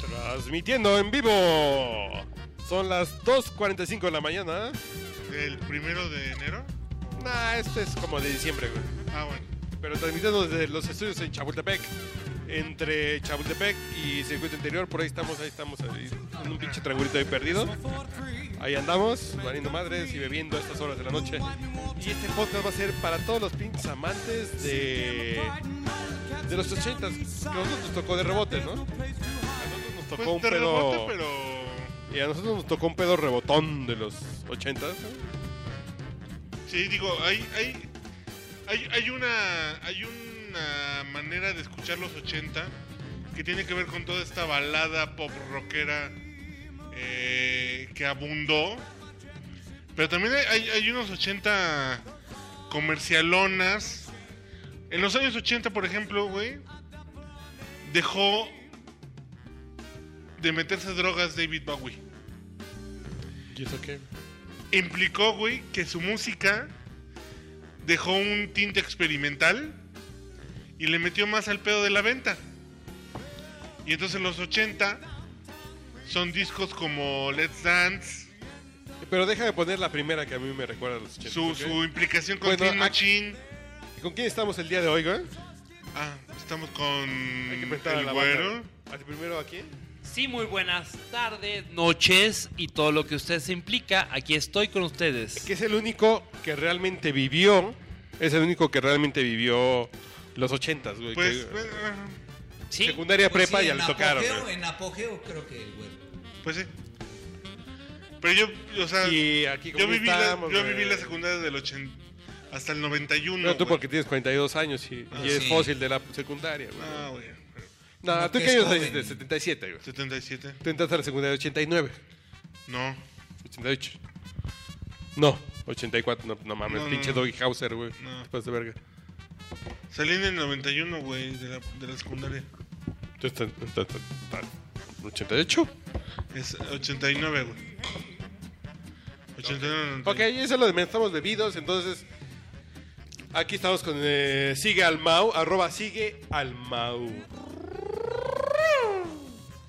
Transmitiendo en vivo. Son las 2.45 de la mañana. ¿Del primero de enero? Nah, este es como de diciembre, güey. Ah, bueno. Pero transmitiendo desde los estudios en Chapultepec. Entre Chapultepec y Circuito Interior, por ahí estamos, ahí estamos ahí, en un pinche triangulito ahí perdido. Ahí andamos, valiendo madres y bebiendo a estas horas de la noche. Y este podcast va a ser para todos los pinches amantes de, de los 80 que a nosotros nos tocó de rebote, ¿no? A nosotros nos tocó Pues un de pedo. rebote, pero... Y a nosotros nos tocó un pedo rebotón de los 80 Sí, digo, hay, hay, hay, hay una hay una manera de escuchar los 80 que tiene que ver con toda esta balada pop rockera eh, que abundó. Pero también hay, hay- unos 80 comercialonas. En los años 80, por ejemplo, güey, dejó de meterse drogas David Bowie ¿Y eso qué? implicó, güey, que su música dejó un tinte experimental y le metió más al pedo de la venta. Y entonces en los 80 son discos como Let's Dance, Pero deja de poner la primera que a mí me recuerda a los 80. su, implicación con Bueno, Machine. ¿Con quién estamos el día de hoy, güey? Ah, estamos con Hay que presentar a el la güero. ¿A ti primero a quién? Sí, muy buenas tardes, noches y todo lo que usted se implica. Aquí estoy con ustedes. Que es el único que realmente vivió. Es el único que realmente vivió los 80, güey. Pues, que- eh, Sí, secundaria Pues prepa sí, ya le tocaron. apogeo- güey. En apogeo creo que el güero. pues sí. Pero yo, o sea, Y aquí yo viví, la, estamos, yo güey. viví la secundaria del 80 hasta el 91. Pero tú güey. porque tienes 42 años y, Ah, y es sí. fósil de la secundaria, güey. Ah, güey. no, ¿tú qué años? De 77, güey. 77. Tú entraste a la secundaria de 89. No. 88. No, 84. No, no mames, No, no, pinche no. Doggy Hauser, güey. No. Pasas de verga. Salí en el 91, güey, de la, de la secundaria. Estás- estás- 88. Es 89, güey. 89, Ok, eso es lo de menos, estamos bebidos, entonces aquí estamos con eh, sigue al Mau, arroba sigue al Mau.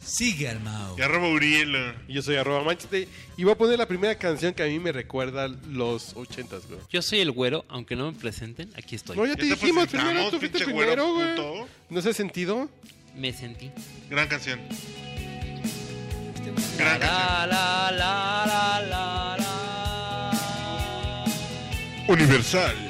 Sigue al Mao. Y arroba Urielo. Y yo soy arroba Manchester y voy a poner la primera canción que a mí me recuerda los ochentas, güey. Yo soy el güero, aunque no me presenten, aquí estoy. No, ya te Ya te dijimos primero, tú fuiste primero, güey. puto. ¿No se ha sentido? Me sentí. Gran canción. Gran canción. La, la, la, la, la, la. Universal.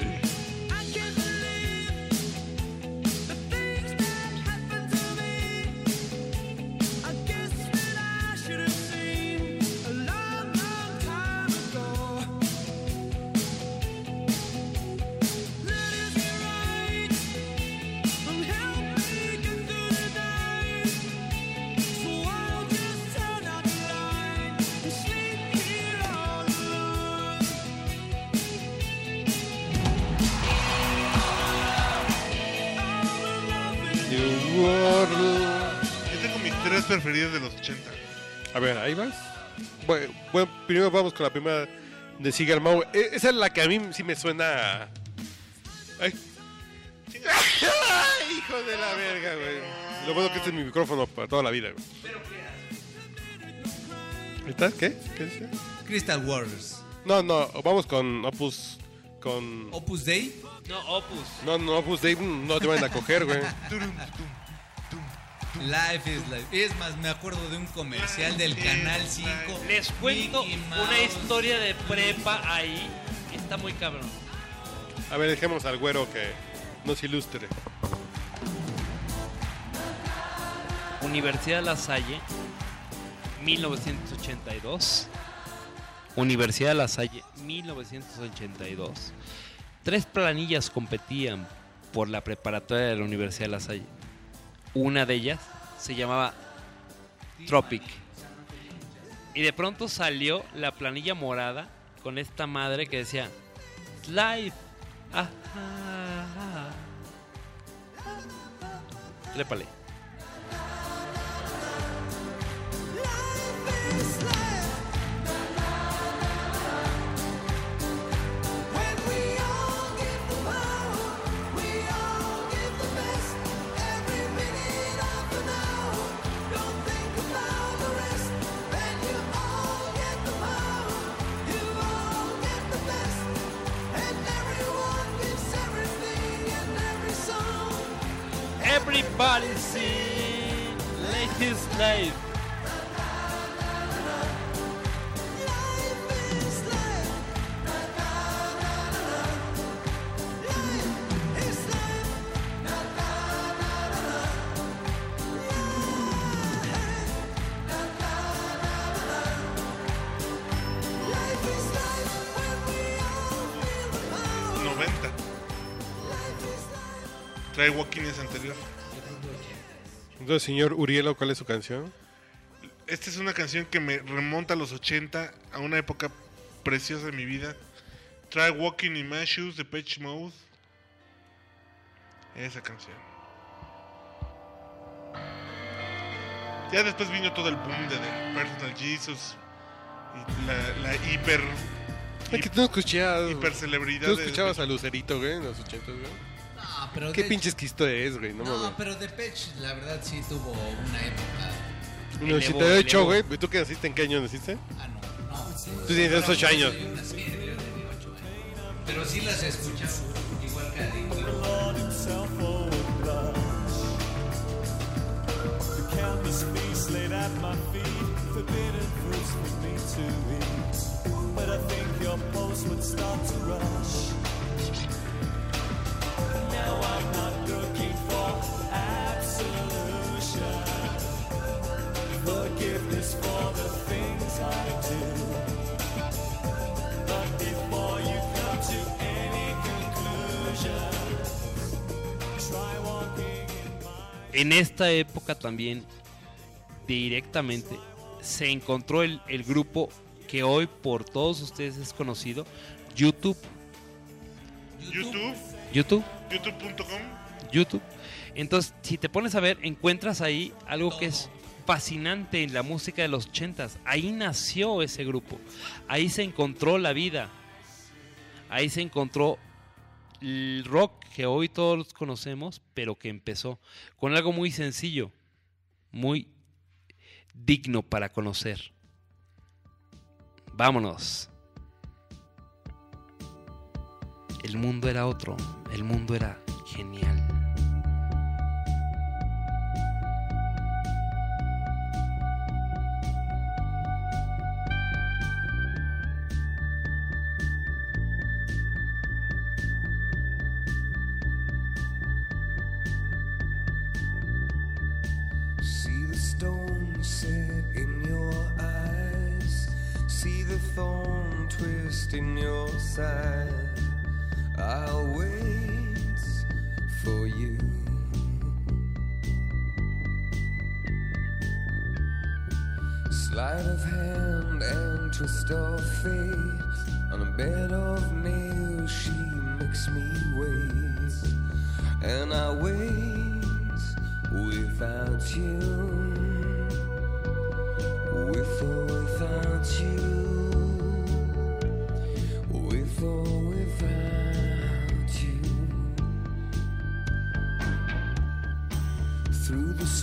10 de los 80. A ver, ahí vas. Bueno, bueno primero vamos con la primera de Sigar Mau. E, esa es la que a mí sí me suena. Ay. Hijo de la verga, güey. Lo bueno que este es mi micrófono para toda la vida, güey. ¿Estás qué? ¿Qué dice? Crystal Waters. No, no, vamos con Opus con Opus Day? No, Opus. No, no, Opus Day no te van a coger, güey. Life is Life. Es más, me acuerdo de un comercial del Canal 5. Les cuento una historia de prepa ahí. Está muy cabrón. A ver, dejemos al güero que nos ilustre. Universidad La Salle, 1982. Universidad La Salle, 1982. Tres planillas competían por la preparatoria de la Universidad de La Salle. Una de ellas se llamaba Tropic. Y de pronto salió la planilla morada con esta madre que decía Slide. Ajá. Trépale. Life Señor Urielo, ¿cuál es su canción? Esta es una canción que me remonta a los 80, a una época preciosa de mi vida. Try Walking in My Shoes de Pitch Mode. Esa canción. Ya después vino todo el boom de The Personal Jesus. Y la, la hiper. Ay, que tú no escuchabas. hiper celebridad. Tú escuchabas a Lucerito, güey, en los 80, güey. No, pero Qué de- pinches quisto es, güey, no, No, mames. pero Depeche, la verdad, sí tuvo una época. En el Elevo, 88, elevo. güey. ¿Tú qué naciste? ¿En qué año naciste? Ah, no, no. sí. Tú tienes Bueno, 8 años. yo nací en el 88 años. Pero sí las escuchaba, igual que a. But I think your pulse would start to rush. En esta época también, directamente, se encontró el, el grupo que hoy por todos ustedes es conocido, YouTube. YouTube, YouTube. youtube.com. YouTube. Entonces, si te pones a ver, encuentras ahí algo que es fascinante en la música de los ochentas. Ahí nació ese grupo. Ahí se encontró la vida. Ahí se encontró el rock que hoy todos conocemos, pero que empezó con algo muy sencillo, muy digno para conocer. Vámonos. El mundo era otro, el mundo era genial.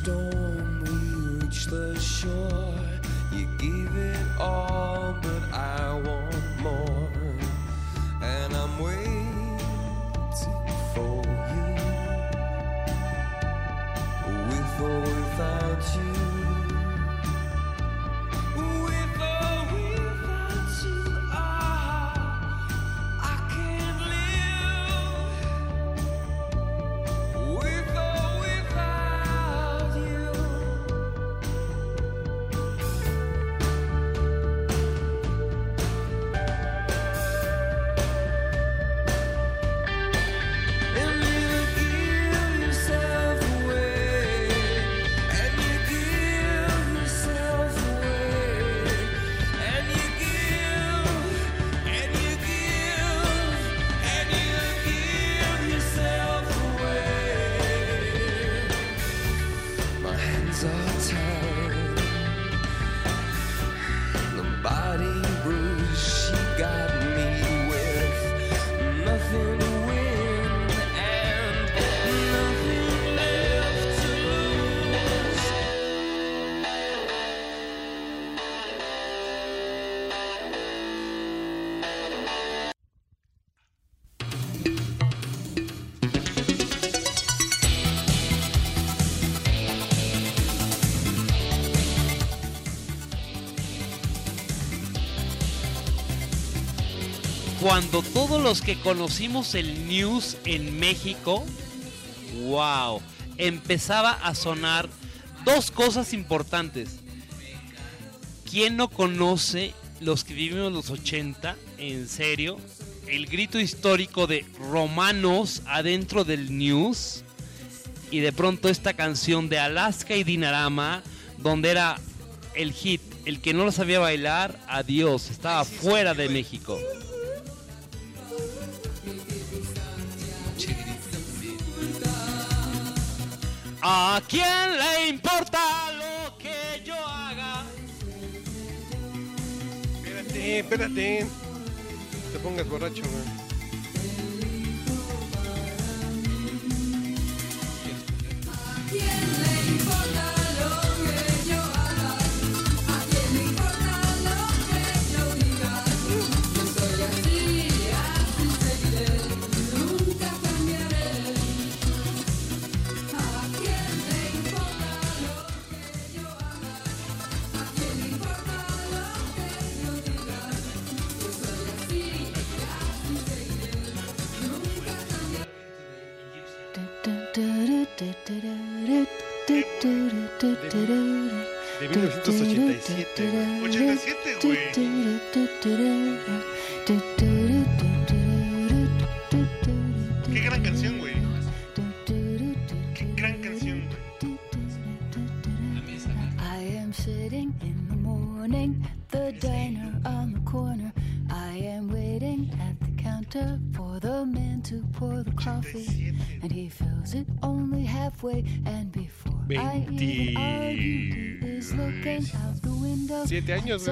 Storm, we reach the shore. Cuando todos los que conocimos el news en México, wow, empezaba a sonar dos cosas importantes. ¿Quién no conoce los que vivimos los 80? En serio, el grito histórico de romanos adentro del news y de pronto esta canción de Alaska y Dinarama, donde era el hit, el que no lo sabía bailar, adiós, estaba fuera de México. ¿A quién le importa lo que yo haga? Espérate, espérate. Te pongas borracho, güey. 17 años,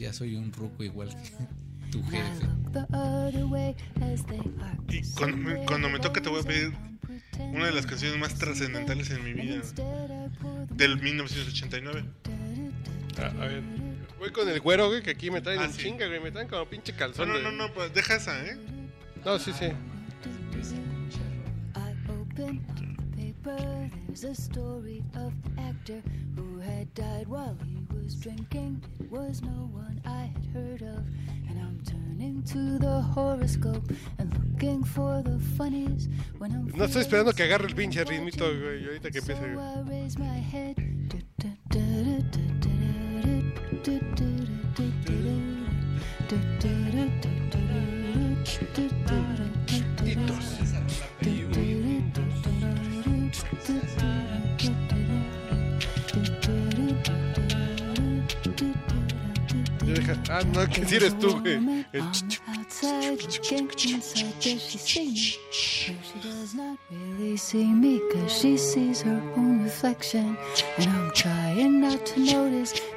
ya soy un ruco igual que tu jefe. Cuando me toque te voy a pedir una de las canciones más trascendentales en mi vida. Del 1989. Ah, a ver. Voy con el güero, güey, que aquí me traen Ah, sí. chinga, güey. Me traen como pinche No, calzón. no, de- no, no, pues deja esa, ¿eh? No, sí, sí. The. There's a story of an actor who had died while he was drinking. It was no one I had heard of. And I'm turning to the horoscope and looking for the funnies when I'm No estoy esperando que agarre el pinche ritmito, güey. Ahorita que empiece. güey. I raise my head.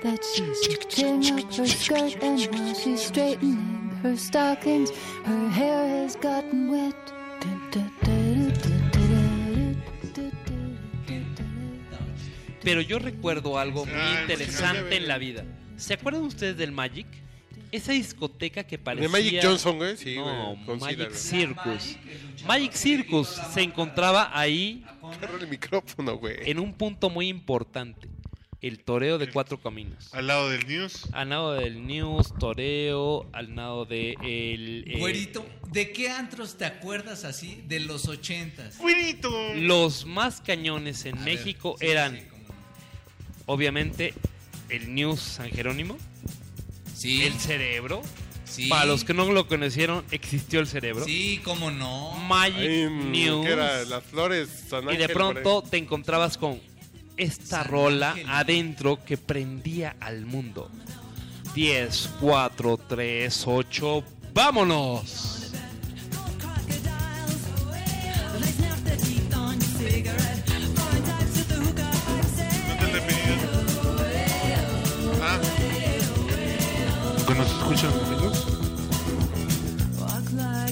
That she's lifting up her skirt, and while she's straightening her stockings, her hair has gotten wet. Pero yo recuerdo algo muy Ah, interesante en la vida. ¿Se acuerdan ustedes del Magic? Esa discoteca que parecía... De Magic Johnson, güey. Sí, no, güey. Magic. Circus. Magic Circus se encontraba ahí Agarra el micrófono, güey. en un punto muy importante. El toreo de cuatro caminos. Al lado del news. Al lado del News, toreo, al lado de el... eh, Güerito, ¿de qué antros te acuerdas así de los ochentas? ¡Güerito! Los más cañones en A ver, México sí, eran, sí, cómo no. obviamente, el News San Jerónimo, Sí, el Cerebro. sí. Para los que no lo conocieron, existió el Cerebro. Sí, cómo no. Magic Ahí, mm, News. que era las flores San y de pronto te encontrabas con esta San rola Ángel. adentro que prendía al mundo. 10, 4, 3, 8, vámonos. Like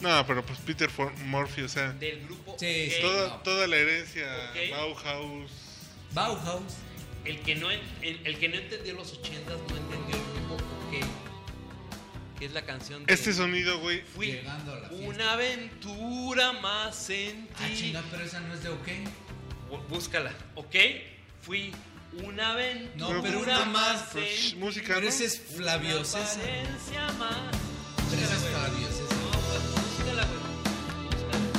No, pero pues Peter For- Murphy, o sea, del grupo Sí, sí. toda, no. toda la herencia. Bauhaus. Bauhaus. El que no el, el que no entendió los 80 no entendió el grupo OK. Que es la canción de Este sonido, güey, Fui Llegando a la fiesta. una aventura más en ti. Ah, chinga, pero esa no es de OK. Búscala, ¿ok? Fui una aventura No, pero una más. en Pues, música, Pero ¿no? ese es Flavio una César. apariencia más. Pero ese es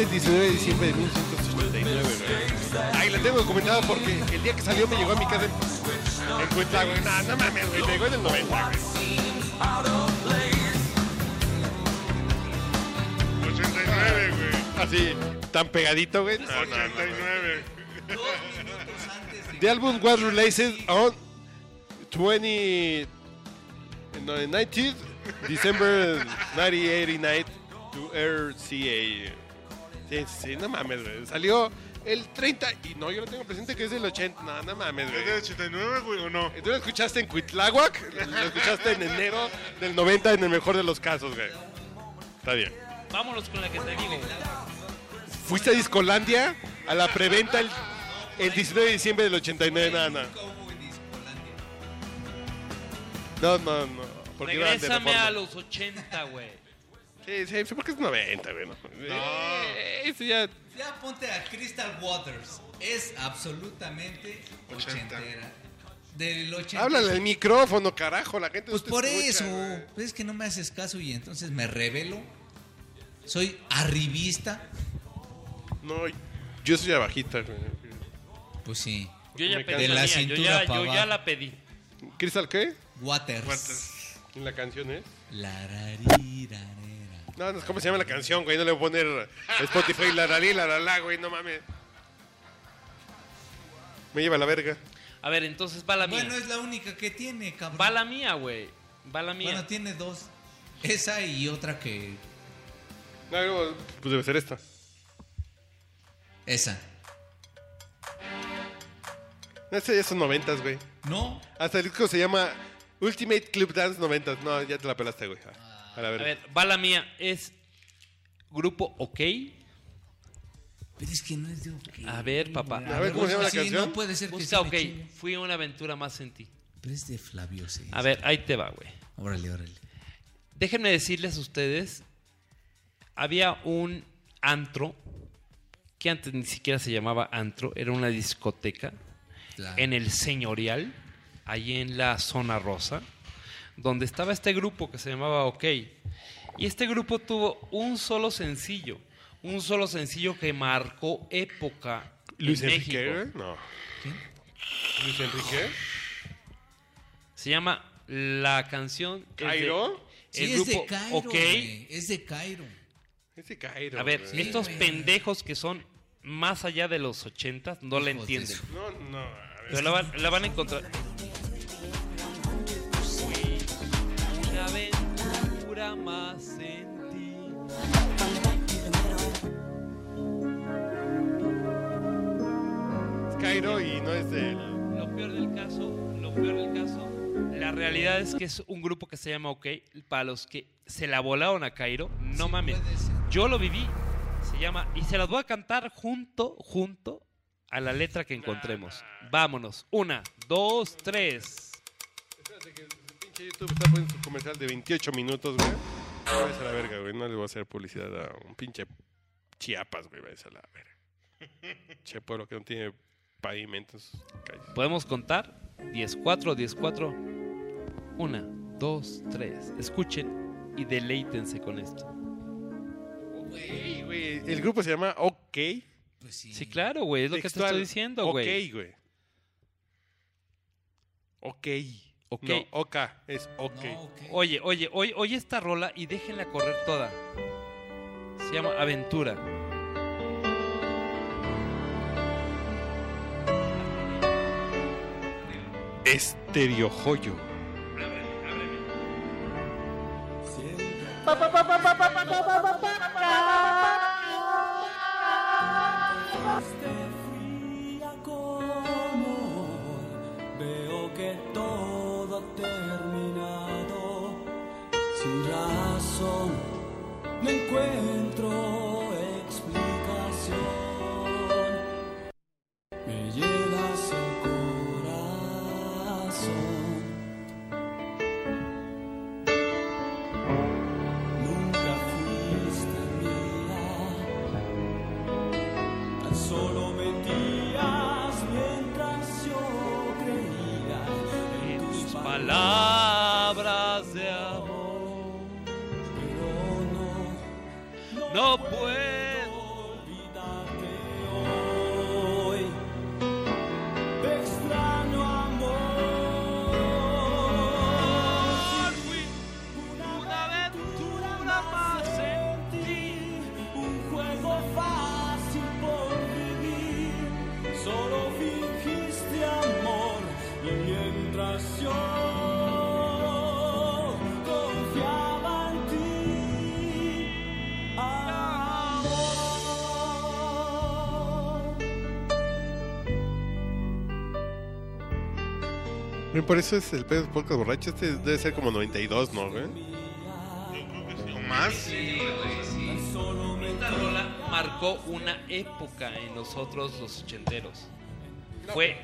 you must Es el 19 de diciembre de 1989, güey. Ay, la tengo documentada porque el día que salió me llegó a mi casa en, en Cuitla, güey. No, no mames, güey. Me llegó en el 90, güey. out of place. 89, güey. Así, tan pegadito, güey. No, no, no, no. 89. Dos minutos antes de. The album was released on 20 no, 19th December 1989 to RCA. Sí, sí, no mames, güey. Salió el 30 y no, yo lo tengo presente que es del 80. No, no mames, ¿Es del güey. 89, güey, o no? ¿Tú lo escuchaste en Cuitláhuac? Lo escuchaste en enero del 90 en el mejor de los casos, güey. Está bien. Vámonos con la que te digo. güey. ¿Fuiste a Discolandia? A la preventa el, el 19 de diciembre del 89, nada, nada. No, no, no. Porque Regrésame a los 80, güey. Sí, sí, sí, porque es 90, güey. No. Eh, Eso ya. Ya ponte a Crystal Waters. Es absolutamente Ochenta. ochentera. Del 80. Háblale al micrófono, carajo, la gente. no Pues te por escucha, eso. güey. Pues es que no me haces caso y entonces me revelo. Soy arribista. No, yo soy abajita, güey. Pues sí. Yo ya Me pedí de la mía, yo cintura ya, pa' yo ya abajo. la pedí. ¿Crystal qué? Waters. Waters. En la canción, ¿eh? La. No, no es cómo se llama la canción, güey. No le voy a poner Spotify la la la la la, güey. No mames. Me lleva a la verga. A ver, entonces va la mía. Bueno, es la única que tiene, cabrón. Va la mía, güey. Va la mía. Bueno, tiene dos. Esa y otra que. No, no, pues debe ser esta. Esa. Este ya son noventas, güey. No. Hasta el disco se llama Ultimate Club Dance 90. No, ya te la pelaste, güey. A- A la A ver, va la mía. Es grupo OK. Pero es que no es de OK. A ver, papá. A ver, ¿cómo se llama la sí, canción? No puede ser que Busca me OK. Fui una aventura más en ti. Pero es de Flavio, sí. A ver, ahí te va, güey. Órale, órale. Déjenme decirles a ustedes, había un antro que antes ni siquiera se llamaba antro, era una discoteca Claro. en el Señorial, ahí en la zona rosa, donde estaba este grupo que se llamaba OK. Y este grupo tuvo un solo sencillo, un solo sencillo que marcó época Luis en Enrique, México. güey. No. Luis Enrique. Se llama la canción es de- ¿Cairo? Sí, el es de Cairo. OK. Es de Cairo. Ese Cairo. A ver, estos pendejos que son más allá de los ochentas no la de entienden. No, no. A ver. Pero la van a encontrar. Más en ti. Es Cairo y no es del. Lo peor del caso, lo peor del caso, la realidad es que es un grupo que se llama OK. Para los que se la volaron a Cairo, no Sí, mames. Yo lo viví. Se llama. Y se las voy a cantar junto, junto a la letra que encontremos. Vámonos. Una, dos, tres. Que YouTube está poniendo su comercial de 28 minutos, güey. A la verga, güey. No le voy a hacer publicidad a un pinche Chiapas, güey. Vayas a la verga. Che pueblo que no tiene pavimento en sus calles. Podemos contar 10, 4, 10, 4. 1, 2, 3. Escuchen y deleítense con esto. Güey, güey, El grupo se llama OK. Pues sí. Sí, claro, güey, es lo que te estoy diciendo, güey. Ok, güey. Ok. Ok. No, OK. Es OK. No, ok. Oye, oye, oye, oye esta rola y déjenla correr toda. Se llama Aventura. Estereo joyo. fría Por eso es el pedo de podcast borracho. Este debe ser como 92, ¿no, güey? Yo creo que sí. ¿O más? Esta rola marcó una época en nosotros los ochenteros. Fue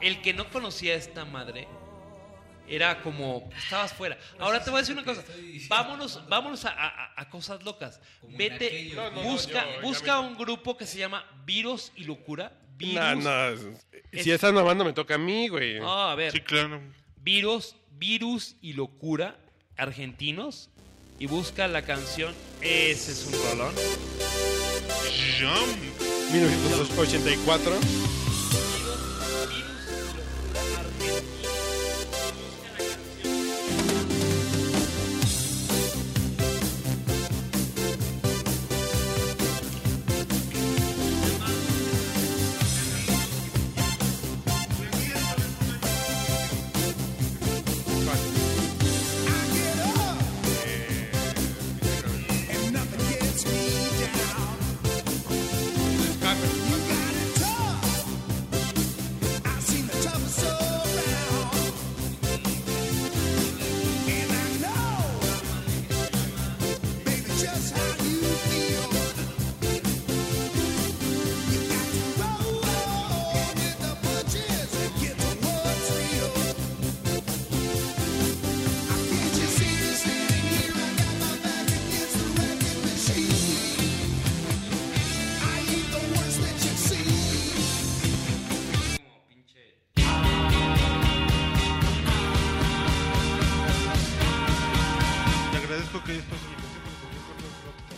el que no conocía a esta madre. Era como, estabas fuera. Ahora te voy a decir una cosa. Vámonos, vámonos a, a- a cosas locas. Vete, busca, busca un grupo que se llama Virus y Locura. Virus. No, no. Si estás mamando, me toca a mí, güey. No, a ver. Sí, claro. Virus, Virus y Locura, argentinos. Y busca la canción. Ese es un rolón. Jump. 1984.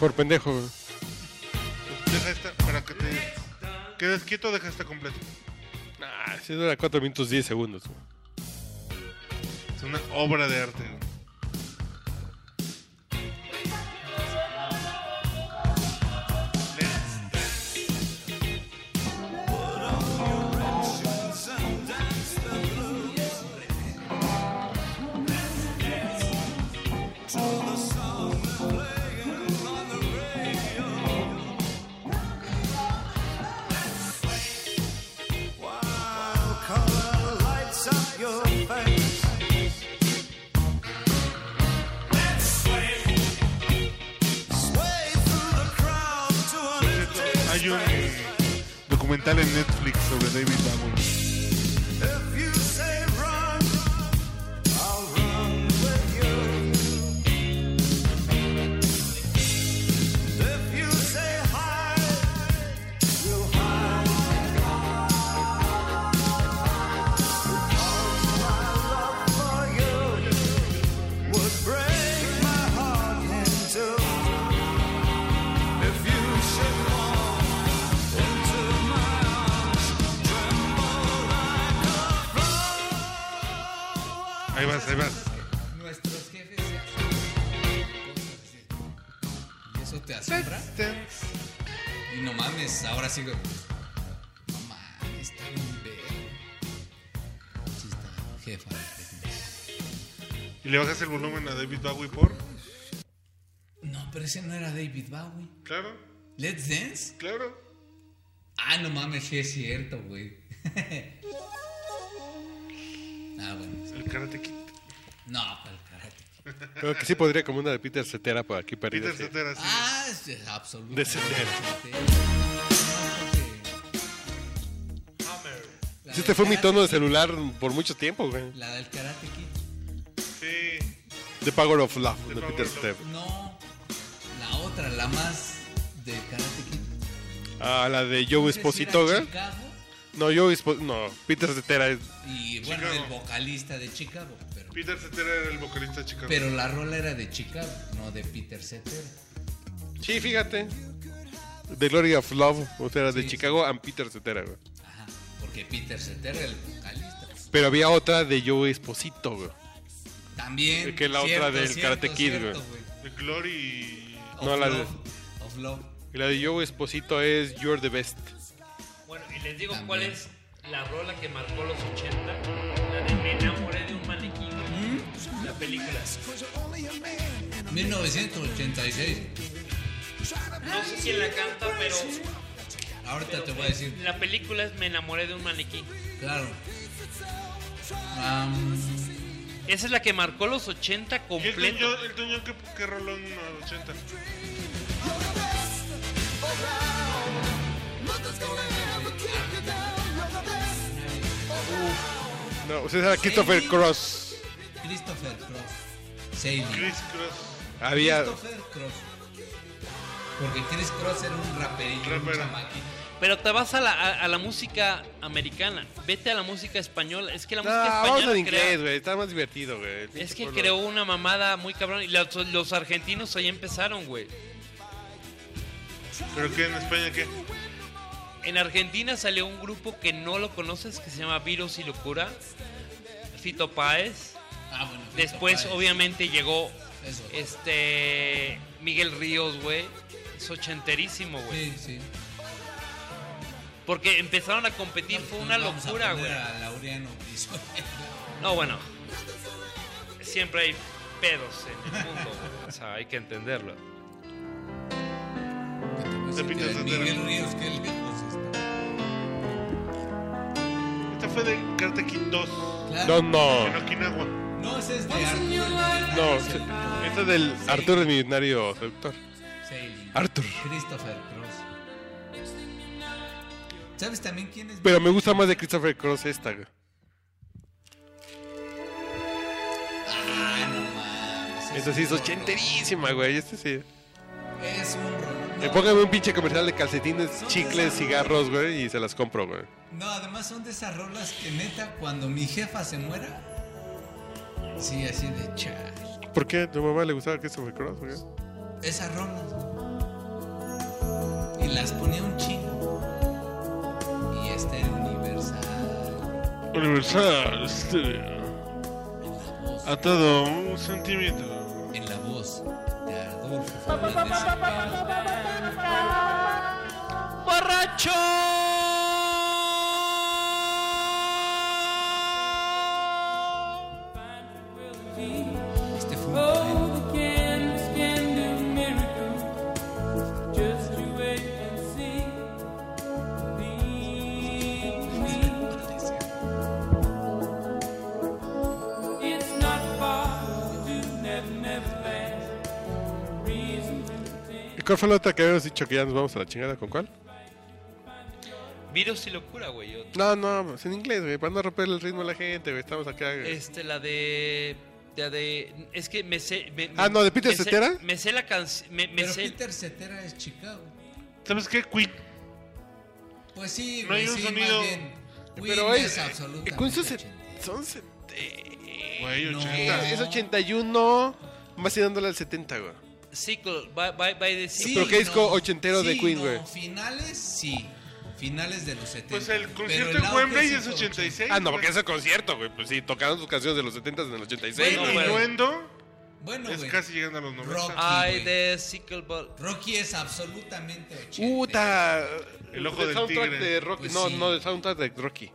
Por pendejo. Deja esta para que te quedes quieto, deja esta completa. Ah, si dura 4 minutos 10 segundos. güey. Es una obra de arte. Eso te asombra? Y no mames, ahora sigo. No mames, está bien. Sí está, jefa. Y le bajas el volumen a David Bowie por. No, pero ese no era David Bowie. Claro, Let's Dance. claro. Ah, no mames, sí es cierto, güey. ah, bueno. El Karate Kid. No, karate. Creo que sí podría como una de Peter Cetera por aquí perdida. Peter sí. Cetera, sí. Ah, es absolutamente. De Cetera. Sí, este fue mi tono de celular por mucho tiempo, güey. La del Karate Kid. Sí. The Power of Love, The de Power Peter Cetera. No, la otra, la más de Karate Kid. Ah, la de Joe Esposito, güey. Chicago, No, Esposito, no, Peter Cetera es... Y bueno, Chicago. el vocalista de Chicago. Pero, Peter Cetera era el vocalista de Chicago. pero la rola era de Chicago, no de Peter Cetera. Sí, fíjate. The Glory of Love, o sea, de Sí, Chicago and Peter Cetera, güey. Ajá, porque Peter Cetera era el vocalista. Pero había otra de Joe Esposito, güey. También. Que la otra del Karate Kid, cierto, güey. The Glory. Of No, la de- Love, Of Love. Y la de Joe Esposito es You're the Best. Les digo También. cuál es la rola que marcó los 80. La de Me enamoré de un maniquí. La película. 1986. No sé quién la canta, pero Ahorita te voy a decir. la película es Me enamoré de un maniquí. Claro. Esa es la que marcó los 80 ¿Y el completo. Toño, el Toño qué, qué roló en los 80? No, sea, era Christopher Cross. Christopher Cross. Sailing. Chris Cross. Había... Christopher Cross. Porque Chris Cross era un raperillo, un Rapero. chamaquito. Pero te vas a la, a, a la música americana. Vete a la música española. Es que la No, música vamos española en inglés, güey. Está más divertido, güey. Es que creó una mamada muy cabrón. Y los, los argentinos ahí empezaron, güey. ¿Pero qué en España qué? En Argentina salió un grupo que no lo conoces que se llama Virus y Locura. Fito Páez. Ah, bueno. Fito Después, Páez. obviamente, llegó Eso. este Miguel Ríos, güey. Es ochenterísimo, güey. Sí, sí. Porque empezaron a competir, fue una locura, güey. No, bueno. Siempre hay pedos en el mundo, güey. O sea, hay que entenderlo. Que. Miguel Ríos, qué lejos fue de Karate Kid 2. No, Claro. no. En Okinawa. No, ese es de Millonario No, este es del Arthur el Millonario Seductor. Sailing. Arthur. Christopher Cross. ¿Sabes también quién es? Pero me gusta más de Christopher Cross esta, güey. Ah, no mames. Esta sí es ochenterísima, güey. Este sí. Es un rollo. No, póngame un pinche comercial de calcetines, chicles, cigarros, güey, y se las compro, güey. No, además son de esas rolas que neta, cuando mi jefa se muera, sí, así de char. ¿Por qué? ¿Tu mamá le gustaba Christopher Cross, güey? Esas rolas. Y las ponía un chingo. Y este era universal. Universal Studio. En la voz. A todo un centímetro. En la voz de Adolfo. ¡Borracho! Cuál fue la otra que habíamos dicho que ya nos vamos a la chingada? ¿Con cuál? Virus y locura, güey. No, no, pues en inglés, güey, para no romper el ritmo de la gente, güey. Estamos acá. güey. Este, la de. La de. Es que me sé. me- Ah, no, ¿de Peter me sé- Cetera? Me sé la canción. Me, me Pero sé. Peter Cetera es Chicago. ¿Sabes qué? Queen. Pues sí, No güey, hay un sí, sonido- más bien. Pero Queen es. es absolutamente esos ochentero. son. set- Güey, No. 80. Es 81, más tirándole al 70, güey. Sickle, va, va, va a decir. pero qué disco ochentero de Queen, güey. no, Finales, sí. finales de los 70. Pues el concierto el en Wembley sí es fue 86. Ah, no, porque es el concierto, güey. Pues sí, tocaron sus canciones de los 70 en el 86. Bueno, ¿no? güey. Innuendo Bueno, es güey. casi llegando a los 90. Rock. Ay, de Sickleball. Rocky es absolutamente 80. Puta. El ojo del del soundtrack tigre. de Rocky. Pues no, sí. no, del soundtrack de Rocky.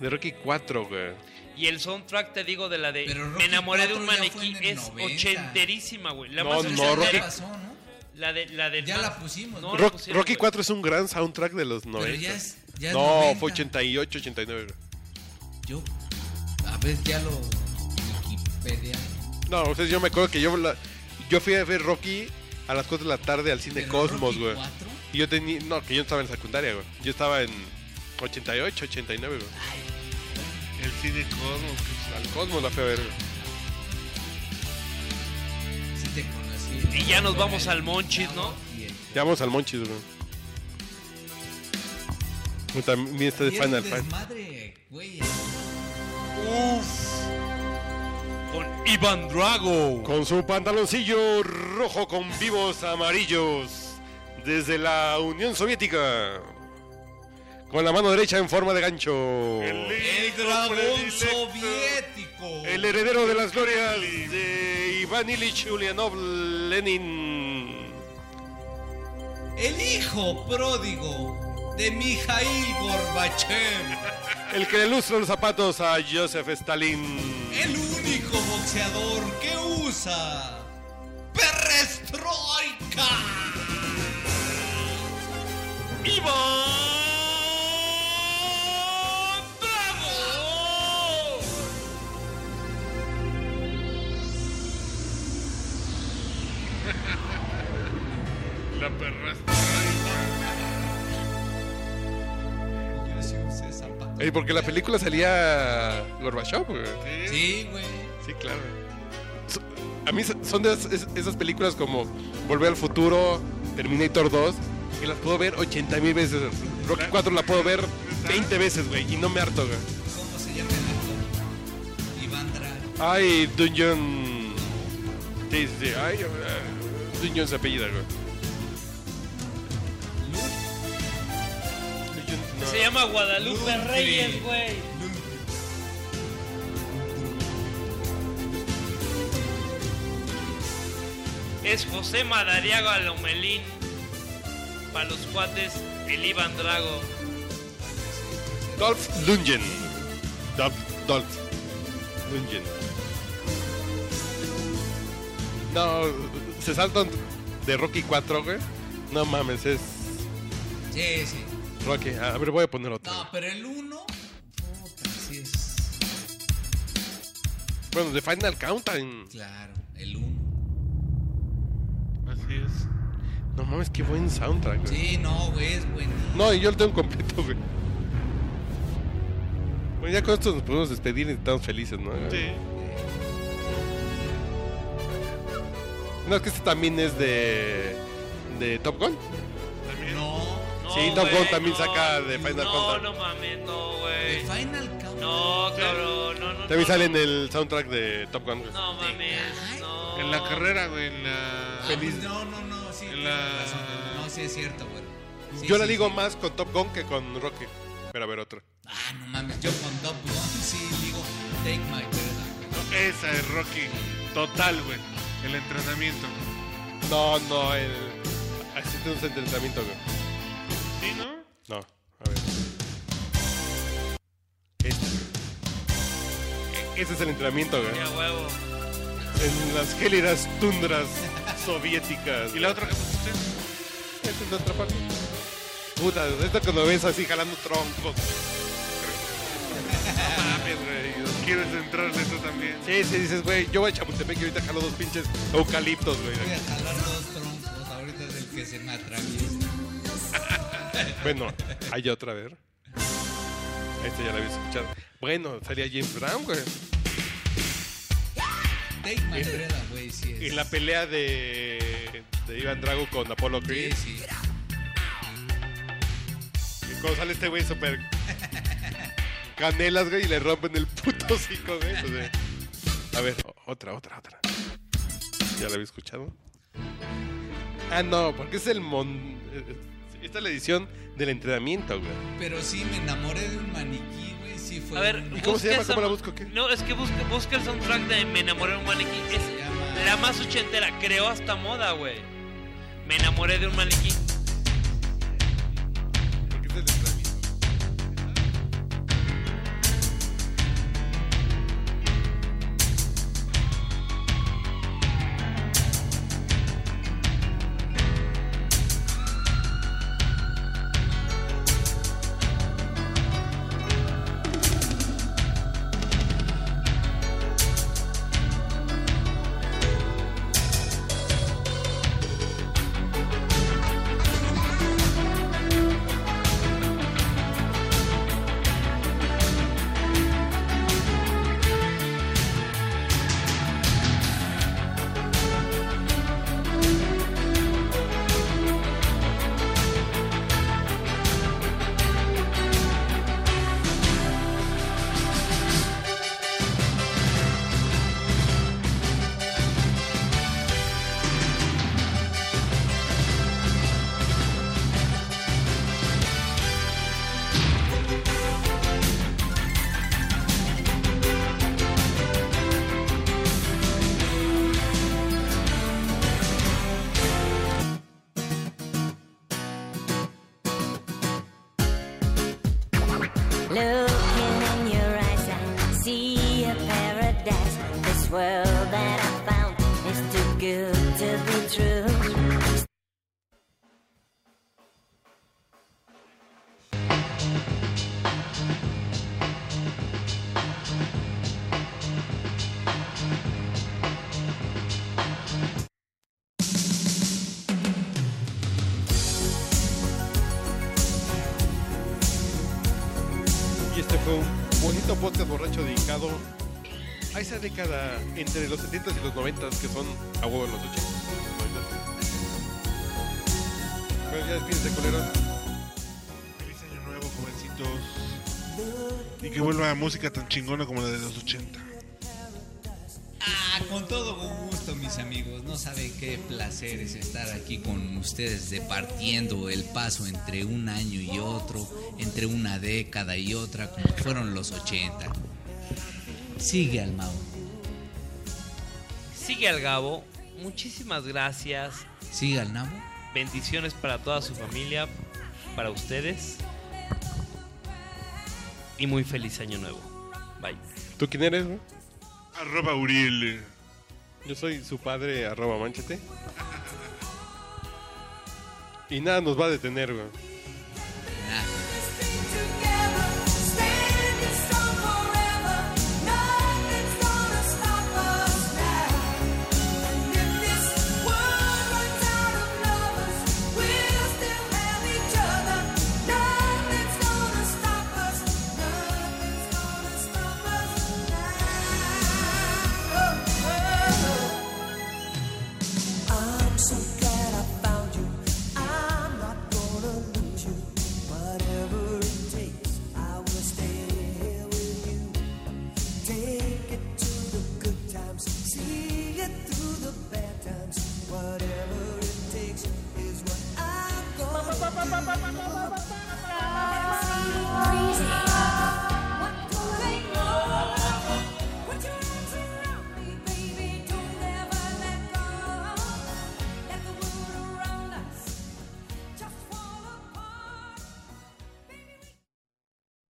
De Rocky 4, güey. Y el soundtrack, te digo, de la de Pero Me enamoré de un 4 ya fue maniquí en es 90. ochenterísima, güey. La No, más no, Rocky- pasó, ¿no? La de, la de Ya la pusimos. No, ¿no? la Rock- pusieron, Rocky güey. 4 es un gran soundtrack de los 90. Pero ya es. Ya es no, 90. fue 88, 89. güey. Yo. A ver, ya lo. Wikipedia. No, ustedes yo me acuerdo que yo la- yo fui a ver Rocky a las 4 de la tarde al cine Pero Cosmos, güey. 4, Y yo tenía, no, que yo no estaba en secundaria, güey. Yo estaba en 88, 89, güey. El cine Cosmos. Al Cosmos la fui a ver. güey. Sí te conocí. Y ya nos vamos al Monchis, ¿no? Ya vamos al Monchis, güey. Puta, Mira este de Final Fight. güey. Con Iván Drago. Con su pantaloncillo rojo con vivos amarillos desde la Unión Soviética. Con la mano derecha en forma de gancho. El, El dragón soviético. El heredero de las glorias de Iván Ilich Ulyanov Lenin. El hijo pródigo de Mikhail Gorbachev. El que le lustra los zapatos a Joseph Stalin. El único boxeador que usa perestroika. Iván La perra. Eh, porque la película salía Gorbachev, güey. Sí, güey. Sí, claro. A mí so- son de esas, es- esas películas como Volver al Futuro, Terminator 2, que las puedo ver 80 mil veces. Rocky 4 la puedo ver 20 veces, güey, y no me harto, güey. ¿Cómo se llama el actor? Iván Drago. Ay, Dungeon. Sí, sí, sí. Ay, Dungeon se apellida, güey. Se llama Guadalupe Lupe. Reyes, güey. Es José Madariaga Lomelín. Para los cuates, el Iván Drago. Dolph Lundgren. Dolph, Dolph Lundgren. No, se saltan de Rocky 4, güey. No mames, es Sí, sí. Rocky. A ver, voy a poner otro. No, pero el 1. Puta, sí es. Bueno, The Final Countdown. Claro, el 1. Así es. No mames, qué buen soundtrack, güey. Sí, no, güey, es buenísimo. No, y yo lo tengo completo, güey. Bueno, ya con esto nos podemos despedir y estamos felices, ¿no? Sí. No, es que este también es de. de Top Gun. Sí, Top Gun también saca de Final No, Countdown. no mames, no, güey. Final Countdown. No, cabrón, no, no. También no, sale en el soundtrack de Top Gun, güey. No mames, no. En la carrera, güey, en la... Ah, Feliz. pues no, no, no, sí. En tienes la- razón. No, sí es cierto, güey. Sí, Yo la sí, digo sí. más con Top Gun que con Rocky. Pero a ver, otro. Ah, no mames, yo con Top Gun sí digo Take My Breath. No, esa es Rocky. Total, güey. El entrenamiento. No, no, el. Así tiene un entrenamiento, güey. ¿Sí, no? No, a ver. Este. E- Ese es el entrenamiento, güey. Ya huevo. En las gélidas tundras soviéticas. ¿Y la otra que pusiste? Esta es la otra parte. Puta, esto cuando ves así jalando troncos. No mames, güey. ¿Quieres entrarle tú también? Sí, sí, dices, güey, yo voy a Chapultepec y ahorita jalo dos pinches eucaliptos, güey. Voy a jalar dos troncos, ahorita es el que se me atraviesa. Bueno, hay otra, a ver. Esta ya la había escuchado. Bueno, salía James Brown, güey. Take My Breath, güey, sí es. En la pelea de, de Iván Drago con Apollo Sí, Creed. sí. Y cuando sale este güey súper canelas, güey, y le rompen el puto hocico, güey. pues, eh. A ver, otra, otra, otra. ¿Ya la había escuchado? Ah, no, porque es el mon... Esta es la edición del entrenamiento, güey. Pero sí, me enamoré de un maniquí, güey. Sí, fue. A ver, ¿Y cómo se llama? ¿Cómo la busco? ¿Qué? No, es que busca, busca el soundtrack de Me enamoré de un maniquí. se Es llama- la más ochentera, creó hasta moda, güey. Me enamoré de un maniquí. Looking in your eyes, I see a paradise. This world that I found is too good to be true. Década entre los 70 y los 90 que son a huevo los 80. Bueno, ya despídense, culeros. Feliz año nuevo, jovencitos. Y que vuelva a música tan chingona como la de los 80. Ah, con todo gusto, mis amigos. No saben qué placer es estar aquí con ustedes departiendo el paso entre un año y otro, entre una década y otra, como fueron los 80. Sigue al Mau. Sigue al Gabo. Muchísimas gracias. Sigue al Nabo. Bendiciones para toda su familia, para ustedes. Y muy feliz año nuevo. Bye. ¿Tú quién eres, güey? Arroba Uriel. Yo soy su padre, arroba manchete. Y nada nos va a detener, güey.